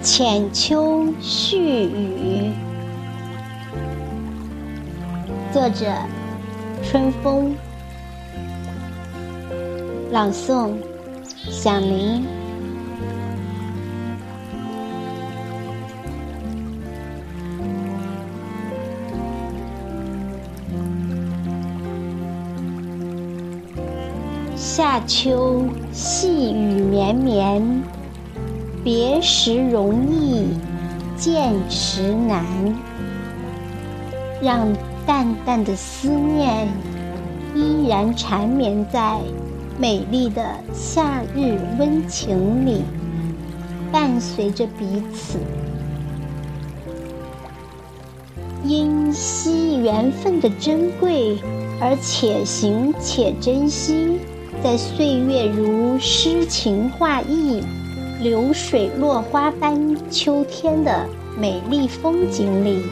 浅秋絮语，作者：春风，朗诵：响铃。夏秋细雨绵绵。别时容易，见时难。让淡淡的思念依然缠绵在美丽的夏日温情里，伴随着彼此。因惜缘分的珍贵，而且行且珍惜，在岁月如诗情画意。流水落花般秋天的美丽风景里，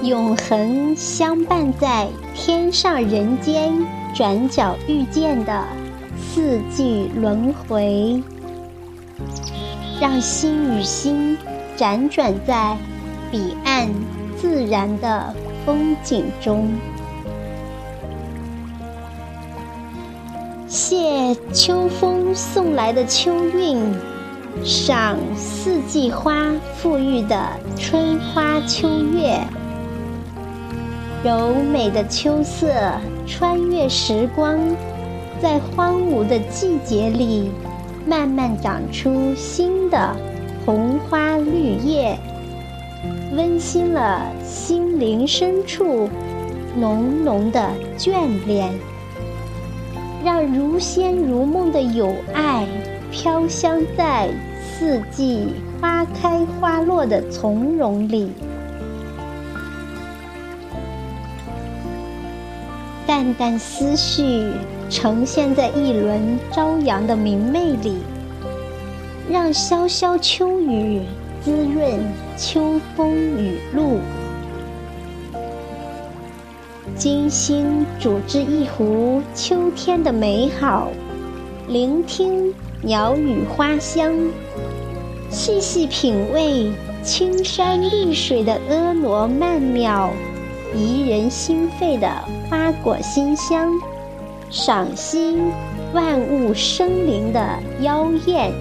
永恒相伴在天上人间转角遇见的四季轮回，让心与心辗转在彼岸自然的风景中。谢秋风送来的秋韵。赏四季花馥郁的春花秋月，柔美的秋色穿越时光，在荒芜的季节里，慢慢长出新的红花绿叶，温馨了心灵深处浓浓的眷恋，让如仙如梦的友爱飘香在。四季花开花落的从容里，淡淡思绪呈现在一轮朝阳的明媚里，让潇潇秋雨滋润秋风雨露。精心煮制一壶秋天的美好，聆听鸟语花香。细细品味青山绿水的婀娜曼妙，怡人心肺的花果馨香，赏析万物生灵的妖艳，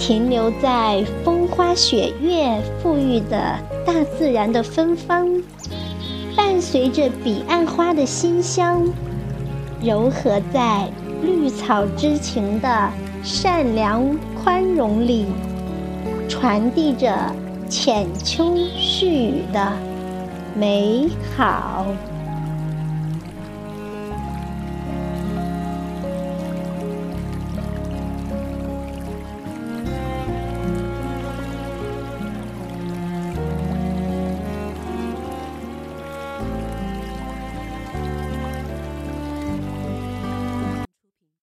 停留在风花雪月馥郁的大自然的芬芳，伴随着彼岸花的馨香，柔和在绿草之情的。善良宽容里，传递着浅秋絮语的美好。